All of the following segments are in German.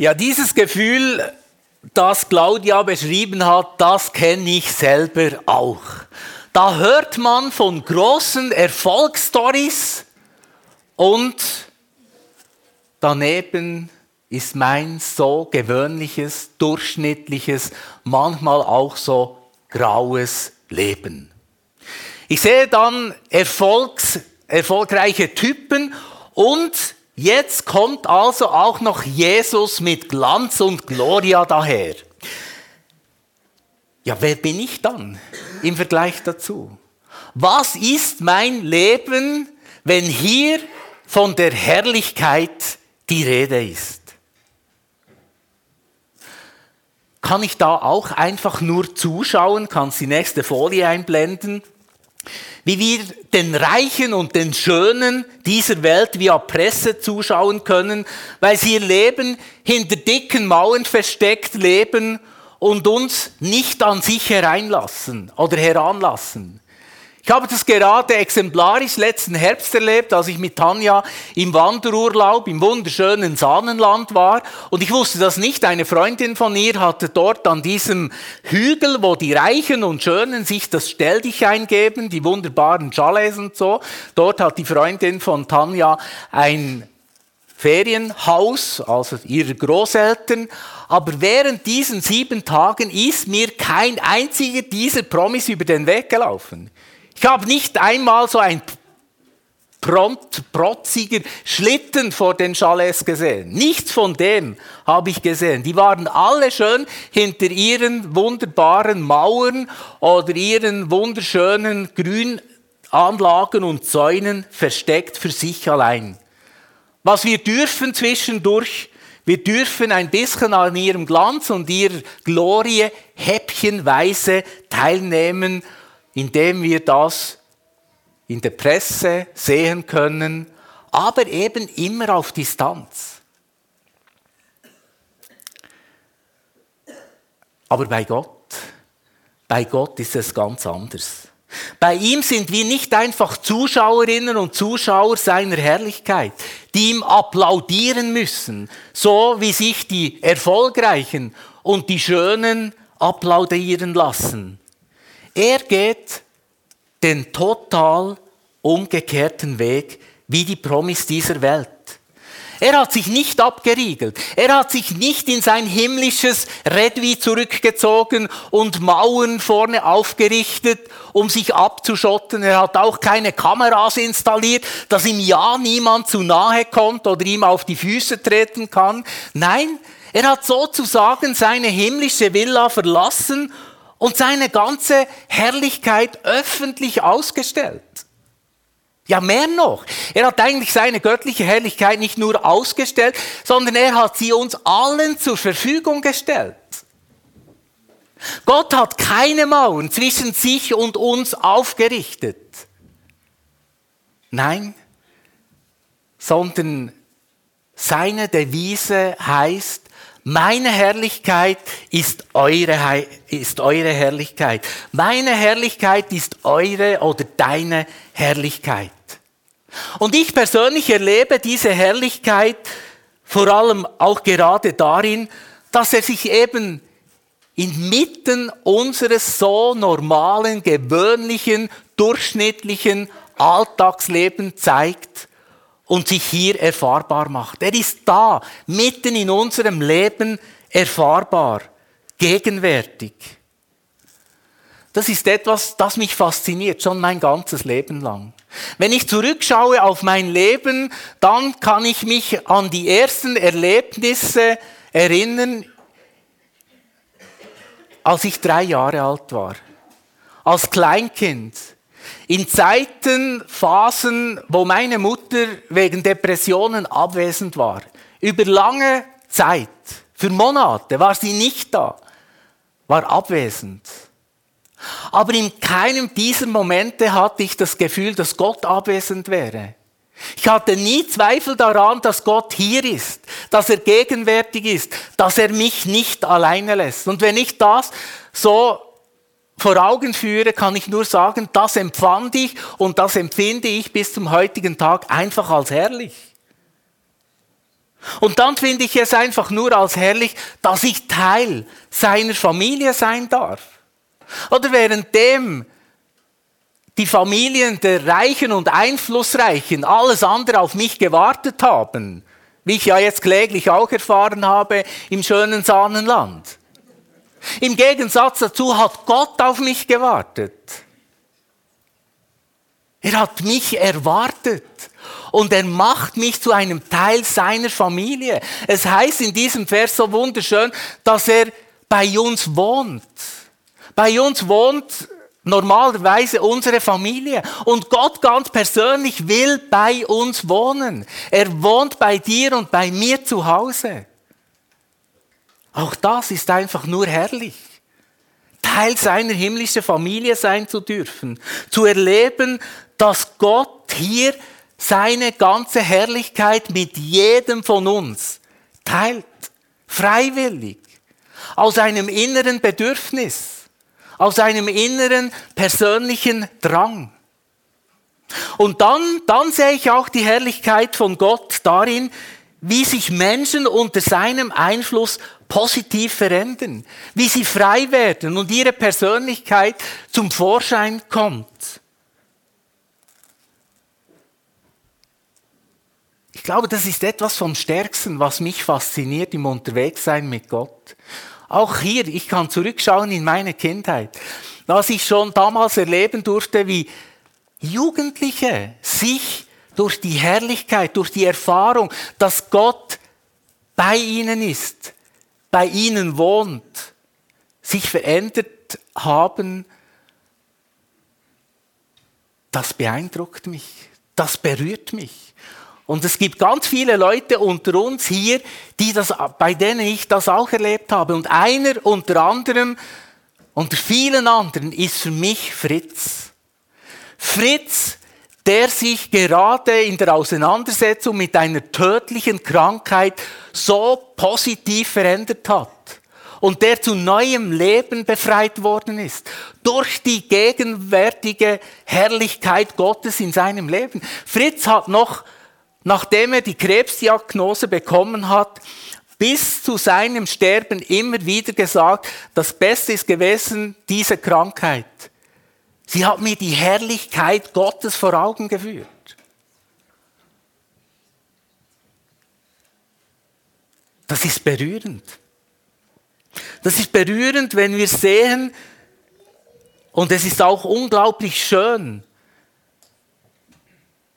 Ja, dieses Gefühl, das Claudia beschrieben hat, das kenne ich selber auch. Da hört man von großen Erfolgsstories und daneben ist mein so gewöhnliches, durchschnittliches, manchmal auch so graues Leben. Ich sehe dann Erfolgs, erfolgreiche Typen und jetzt kommt also auch noch Jesus mit Glanz und Gloria daher. Ja, wer bin ich dann im Vergleich dazu? Was ist mein Leben, wenn hier von der Herrlichkeit die Rede ist? Kann ich da auch einfach nur zuschauen? Kannst die nächste Folie einblenden? Wie wir den Reichen und den Schönen dieser Welt via Presse zuschauen können, weil sie ihr Leben hinter dicken Mauern versteckt leben und uns nicht an sich hereinlassen oder heranlassen. Ich habe das gerade exemplarisch letzten Herbst erlebt, als ich mit Tanja im Wanderurlaub im wunderschönen Sahnenland war. Und ich wusste das nicht. Eine Freundin von ihr hatte dort an diesem Hügel, wo die Reichen und Schönen sich das Stelldich eingeben, die wunderbaren Chalets und so. Dort hat die Freundin von Tanja ein Ferienhaus, also ihrer Großeltern. Aber während diesen sieben Tagen ist mir kein einziger dieser Promis über den Weg gelaufen. Ich habe nicht einmal so ein prompt, protziger Schlitten vor den Chalets gesehen. Nichts von dem habe ich gesehen. Die waren alle schön hinter ihren wunderbaren Mauern oder ihren wunderschönen Grünanlagen und Zäunen versteckt für sich allein. Was wir dürfen zwischendurch, wir dürfen ein bisschen an ihrem Glanz und ihrer Glorie häppchenweise teilnehmen indem wir das in der Presse sehen können, aber eben immer auf Distanz. Aber bei Gott, bei Gott ist es ganz anders. Bei ihm sind wir nicht einfach Zuschauerinnen und Zuschauer seiner Herrlichkeit, die ihm applaudieren müssen, so wie sich die Erfolgreichen und die Schönen applaudieren lassen. Er geht den total umgekehrten Weg wie die Promis dieser Welt. Er hat sich nicht abgeriegelt. Er hat sich nicht in sein himmlisches Redwi zurückgezogen und Mauern vorne aufgerichtet, um sich abzuschotten. Er hat auch keine Kameras installiert, dass ihm ja niemand zu nahe kommt oder ihm auf die Füße treten kann. Nein, er hat sozusagen seine himmlische Villa verlassen und seine ganze Herrlichkeit öffentlich ausgestellt. Ja, mehr noch. Er hat eigentlich seine göttliche Herrlichkeit nicht nur ausgestellt, sondern er hat sie uns allen zur Verfügung gestellt. Gott hat keine Mauern zwischen sich und uns aufgerichtet. Nein, sondern seine Devise heißt, meine Herrlichkeit ist eure, ist eure Herrlichkeit. Meine Herrlichkeit ist eure oder deine Herrlichkeit. Und ich persönlich erlebe diese Herrlichkeit vor allem auch gerade darin, dass er sich eben inmitten unseres so normalen, gewöhnlichen, durchschnittlichen Alltagslebens zeigt und sich hier erfahrbar macht. Er ist da, mitten in unserem Leben erfahrbar, gegenwärtig. Das ist etwas, das mich fasziniert, schon mein ganzes Leben lang. Wenn ich zurückschaue auf mein Leben, dann kann ich mich an die ersten Erlebnisse erinnern, als ich drei Jahre alt war. Als Kleinkind in Zeiten, Phasen, wo meine Mutter wegen Depressionen abwesend war, über lange Zeit, für Monate war sie nicht da, war abwesend. Aber in keinem dieser Momente hatte ich das Gefühl, dass Gott abwesend wäre. Ich hatte nie Zweifel daran, dass Gott hier ist, dass er gegenwärtig ist, dass er mich nicht alleine lässt. Und wenn ich das so vor Augen führe, kann ich nur sagen, das empfand ich und das empfinde ich bis zum heutigen Tag einfach als herrlich. Und dann finde ich es einfach nur als herrlich, dass ich Teil seiner Familie sein darf. Oder währenddem die Familien der Reichen und Einflussreichen alles andere auf mich gewartet haben, wie ich ja jetzt kläglich auch erfahren habe im schönen Sahnenland. Im Gegensatz dazu hat Gott auf mich gewartet. Er hat mich erwartet und er macht mich zu einem Teil seiner Familie. Es heißt in diesem Vers so wunderschön, dass er bei uns wohnt. Bei uns wohnt normalerweise unsere Familie. Und Gott ganz persönlich will bei uns wohnen. Er wohnt bei dir und bei mir zu Hause. Auch das ist einfach nur herrlich. Teil seiner himmlischen Familie sein zu dürfen. Zu erleben, dass Gott hier seine ganze Herrlichkeit mit jedem von uns teilt. Freiwillig. Aus einem inneren Bedürfnis aus einem inneren persönlichen Drang. Und dann, dann sehe ich auch die Herrlichkeit von Gott darin, wie sich Menschen unter seinem Einfluss positiv verändern, wie sie frei werden und ihre Persönlichkeit zum Vorschein kommt. Ich glaube, das ist etwas vom Stärksten, was mich fasziniert im Unterwegssein mit Gott. Auch hier, ich kann zurückschauen in meine Kindheit, was ich schon damals erleben durfte, wie Jugendliche sich durch die Herrlichkeit, durch die Erfahrung, dass Gott bei ihnen ist, bei ihnen wohnt, sich verändert haben, das beeindruckt mich, das berührt mich. Und es gibt ganz viele Leute unter uns hier, die das, bei denen ich das auch erlebt habe. Und einer unter anderem, unter vielen anderen, ist für mich Fritz. Fritz, der sich gerade in der Auseinandersetzung mit einer tödlichen Krankheit so positiv verändert hat und der zu neuem Leben befreit worden ist durch die gegenwärtige Herrlichkeit Gottes in seinem Leben. Fritz hat noch nachdem er die Krebsdiagnose bekommen hat, bis zu seinem Sterben immer wieder gesagt, das Beste ist gewesen, diese Krankheit. Sie hat mir die Herrlichkeit Gottes vor Augen geführt. Das ist berührend. Das ist berührend, wenn wir sehen, und es ist auch unglaublich schön,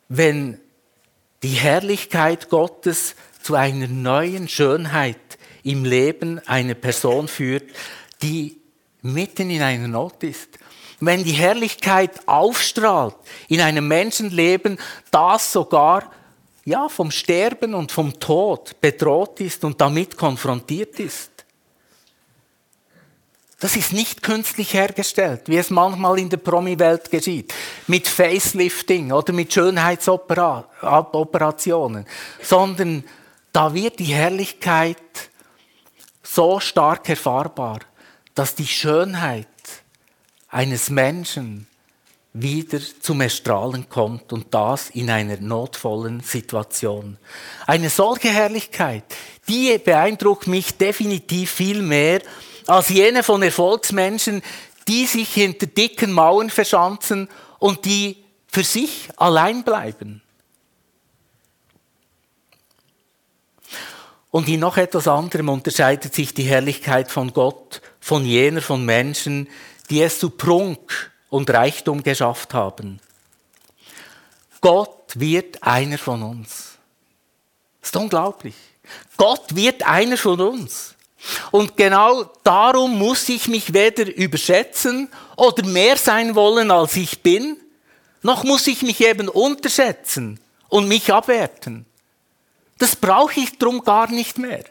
wenn die Herrlichkeit Gottes zu einer neuen Schönheit im Leben einer Person führt, die mitten in einer Not ist. Wenn die Herrlichkeit aufstrahlt in einem Menschenleben, das sogar ja, vom Sterben und vom Tod bedroht ist und damit konfrontiert ist. Das ist nicht künstlich hergestellt, wie es manchmal in der Promi-Welt geschieht, mit Facelifting oder mit Schönheitsoperationen, sondern da wird die Herrlichkeit so stark erfahrbar, dass die Schönheit eines Menschen wieder zum Erstrahlen kommt und das in einer notvollen Situation. Eine solche Herrlichkeit, die beeindruckt mich definitiv viel mehr als jene von Erfolgsmenschen, die sich hinter dicken Mauern verschanzen und die für sich allein bleiben. Und in noch etwas anderem unterscheidet sich die Herrlichkeit von Gott von jener von Menschen, die es zu Prunk und Reichtum geschafft haben. Gott wird einer von uns. Das ist unglaublich. Gott wird einer von uns. Und genau darum muss ich mich weder überschätzen oder mehr sein wollen, als ich bin, noch muss ich mich eben unterschätzen und mich abwerten. Das brauche ich drum gar nicht mehr.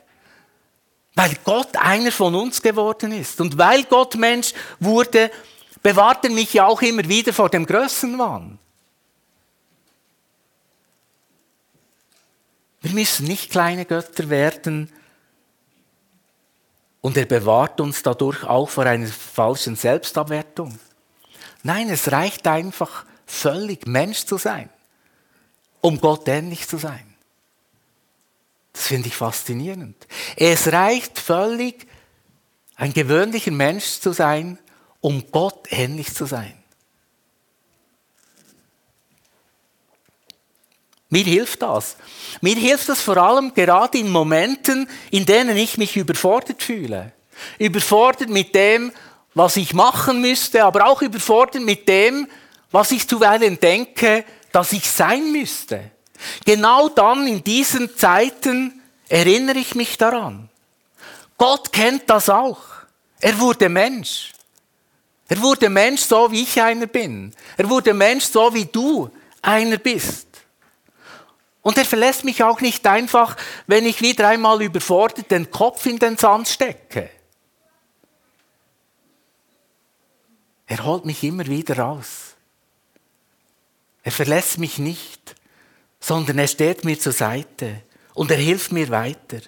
Weil Gott einer von uns geworden ist. Und weil Gott Mensch wurde, bewahrt er mich ja auch immer wieder vor dem Größenwahn. Wir müssen nicht kleine Götter werden, und er bewahrt uns dadurch auch vor einer falschen Selbstabwertung. Nein, es reicht einfach völlig Mensch zu sein, um Gott ähnlich zu sein. Das finde ich faszinierend. Es reicht völlig, ein gewöhnlicher Mensch zu sein, um Gott ähnlich zu sein. Mir hilft das. Mir hilft das vor allem gerade in Momenten, in denen ich mich überfordert fühle. Überfordert mit dem, was ich machen müsste, aber auch überfordert mit dem, was ich zuweilen denke, dass ich sein müsste. Genau dann, in diesen Zeiten, erinnere ich mich daran. Gott kennt das auch. Er wurde Mensch. Er wurde Mensch so, wie ich einer bin. Er wurde Mensch so, wie du einer bist. Und er verlässt mich auch nicht einfach, wenn ich wieder einmal überfordert den Kopf in den Sand stecke. Er holt mich immer wieder raus. Er verlässt mich nicht, sondern er steht mir zur Seite und er hilft mir weiter.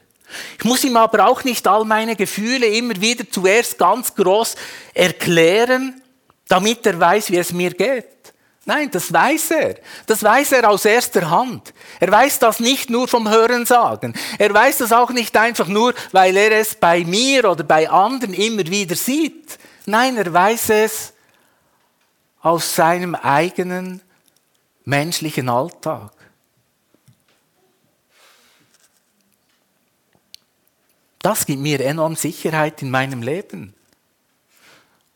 Ich muss ihm aber auch nicht all meine Gefühle immer wieder zuerst ganz groß erklären, damit er weiß, wie es mir geht. Nein, das weiß er. Das weiß er aus erster Hand. Er weiß das nicht nur vom Hörensagen. Er weiß das auch nicht einfach nur, weil er es bei mir oder bei anderen immer wieder sieht. Nein, er weiß es aus seinem eigenen menschlichen Alltag. Das gibt mir enorm Sicherheit in meinem Leben.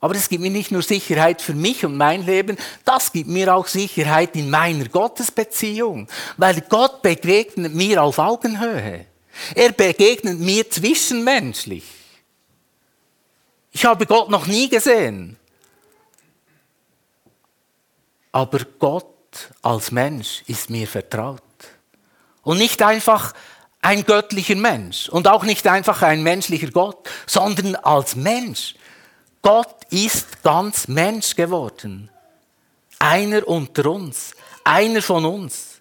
Aber es gibt mir nicht nur Sicherheit für mich und mein Leben, das gibt mir auch Sicherheit in meiner Gottesbeziehung, weil Gott begegnet mir auf Augenhöhe. Er begegnet mir zwischenmenschlich. Ich habe Gott noch nie gesehen. Aber Gott als Mensch ist mir vertraut. Und nicht einfach ein göttlicher Mensch und auch nicht einfach ein menschlicher Gott, sondern als Mensch. Gott ist ganz Mensch geworden. Einer unter uns, einer von uns.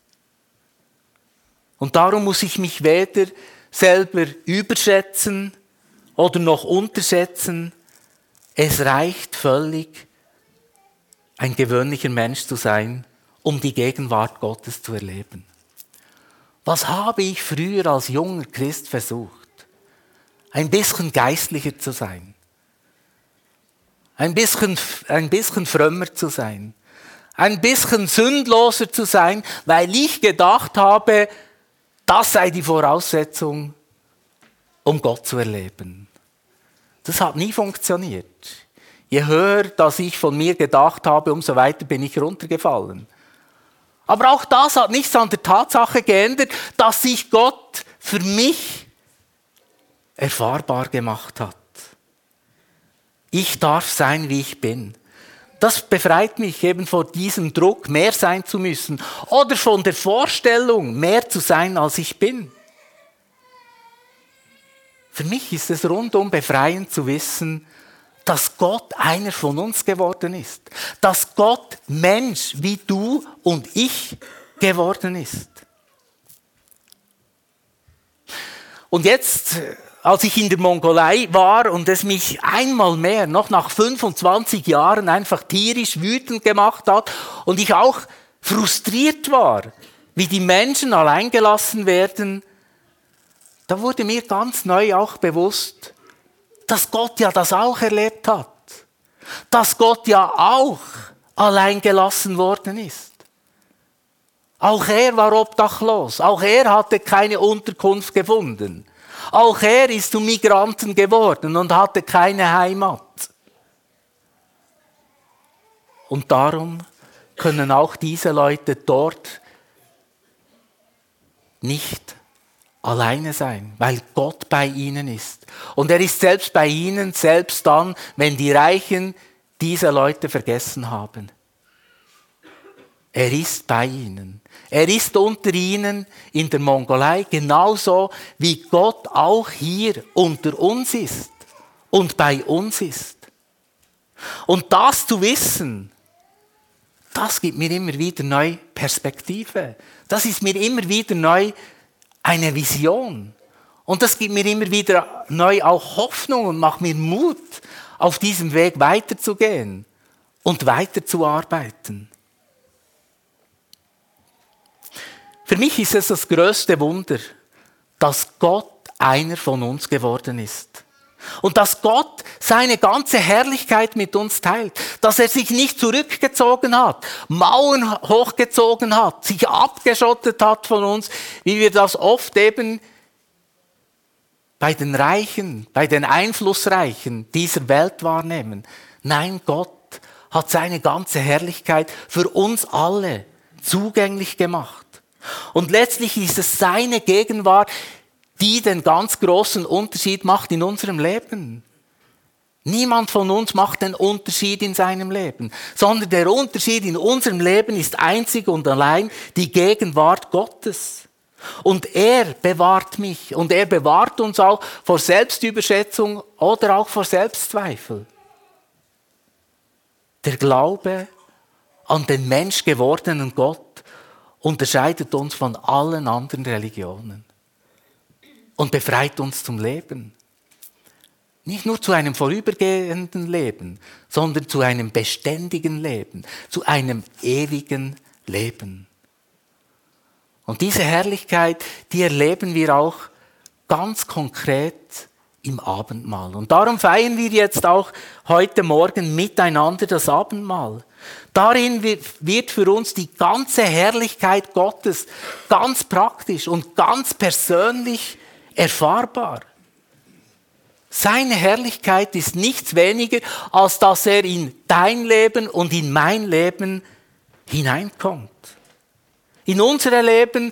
Und darum muss ich mich weder selber überschätzen oder noch unterschätzen. Es reicht völlig, ein gewöhnlicher Mensch zu sein, um die Gegenwart Gottes zu erleben. Was habe ich früher als junger Christ versucht? Ein bisschen geistlicher zu sein. Ein bisschen, ein bisschen frömmer zu sein. Ein bisschen sündloser zu sein, weil ich gedacht habe, das sei die Voraussetzung, um Gott zu erleben. Das hat nie funktioniert. Je höher, dass ich von mir gedacht habe, umso weiter bin ich runtergefallen. Aber auch das hat nichts an der Tatsache geändert, dass sich Gott für mich erfahrbar gemacht hat. Ich darf sein, wie ich bin. Das befreit mich eben vor diesem Druck, mehr sein zu müssen oder von der Vorstellung, mehr zu sein, als ich bin. Für mich ist es rundum befreiend zu wissen, dass Gott einer von uns geworden ist. Dass Gott Mensch wie du und ich geworden ist. Und jetzt, als ich in der Mongolei war und es mich einmal mehr, noch nach 25 Jahren, einfach tierisch wütend gemacht hat und ich auch frustriert war, wie die Menschen alleingelassen werden, da wurde mir ganz neu auch bewusst, dass Gott ja das auch erlebt hat. Dass Gott ja auch allein gelassen worden ist. Auch er war obdachlos. Auch er hatte keine Unterkunft gefunden. Auch er ist zum Migranten geworden und hatte keine Heimat. Und darum können auch diese Leute dort nicht alleine sein, weil Gott bei ihnen ist. Und er ist selbst bei ihnen, selbst dann, wenn die Reichen diese Leute vergessen haben. Er ist bei ihnen. Er ist unter ihnen in der Mongolei genauso wie Gott auch hier unter uns ist und bei uns ist. Und das zu wissen, das gibt mir immer wieder neue Perspektive. Das ist mir immer wieder neu eine Vision. Und das gibt mir immer wieder neu auch Hoffnung und macht mir Mut, auf diesem Weg weiterzugehen und weiterzuarbeiten. Für mich ist es das größte Wunder, dass Gott einer von uns geworden ist. Und dass Gott seine ganze Herrlichkeit mit uns teilt. Dass er sich nicht zurückgezogen hat, Mauern hochgezogen hat, sich abgeschottet hat von uns, wie wir das oft eben bei den Reichen, bei den Einflussreichen dieser Welt wahrnehmen. Nein, Gott hat seine ganze Herrlichkeit für uns alle zugänglich gemacht. Und letztlich ist es seine Gegenwart, die den ganz großen Unterschied macht in unserem Leben. Niemand von uns macht den Unterschied in seinem Leben, sondern der Unterschied in unserem Leben ist einzig und allein die Gegenwart Gottes. Und er bewahrt mich und er bewahrt uns auch vor Selbstüberschätzung oder auch vor Selbstzweifel. Der Glaube an den menschgewordenen Gott unterscheidet uns von allen anderen Religionen und befreit uns zum Leben. Nicht nur zu einem vorübergehenden Leben, sondern zu einem beständigen Leben, zu einem ewigen Leben. Und diese Herrlichkeit, die erleben wir auch ganz konkret im Abendmahl. Und darum feiern wir jetzt auch heute Morgen miteinander das Abendmahl. Darin wird für uns die ganze Herrlichkeit Gottes ganz praktisch und ganz persönlich erfahrbar. Seine Herrlichkeit ist nichts weniger, als dass er in dein Leben und in mein Leben hineinkommt. In unsere Leben,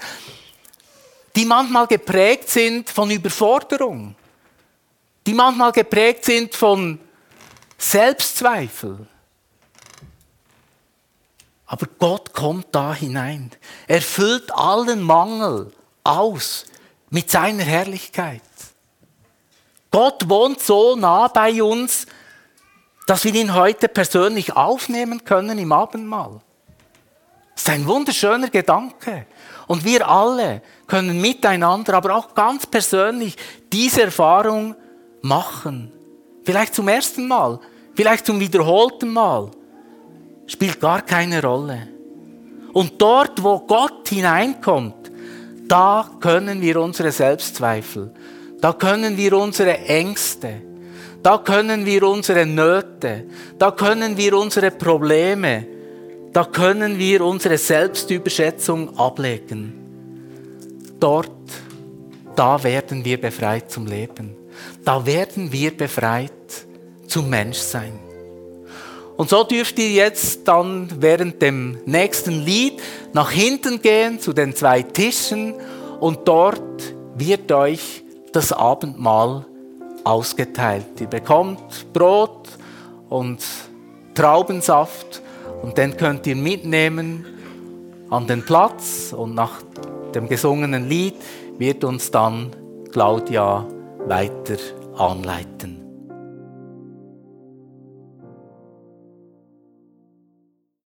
die manchmal geprägt sind von Überforderung, die manchmal geprägt sind von Selbstzweifel. Aber Gott kommt da hinein. Er füllt allen Mangel aus mit seiner Herrlichkeit. Gott wohnt so nah bei uns, dass wir ihn heute persönlich aufnehmen können im Abendmahl. Ist ein wunderschöner Gedanke. Und wir alle können miteinander, aber auch ganz persönlich diese Erfahrung machen. Vielleicht zum ersten Mal, vielleicht zum wiederholten Mal. Spielt gar keine Rolle. Und dort, wo Gott hineinkommt, da können wir unsere Selbstzweifel, da können wir unsere Ängste, da können wir unsere Nöte, da können wir unsere Probleme, da können wir unsere Selbstüberschätzung ablegen. Dort, da werden wir befreit zum Leben. Da werden wir befreit zum Menschsein. Und so dürft ihr jetzt dann während dem nächsten Lied nach hinten gehen zu den zwei Tischen und dort wird euch das Abendmahl ausgeteilt. Ihr bekommt Brot und Traubensaft und den könnt ihr mitnehmen an den Platz und nach dem gesungenen Lied wird uns dann Claudia weiter anleiten.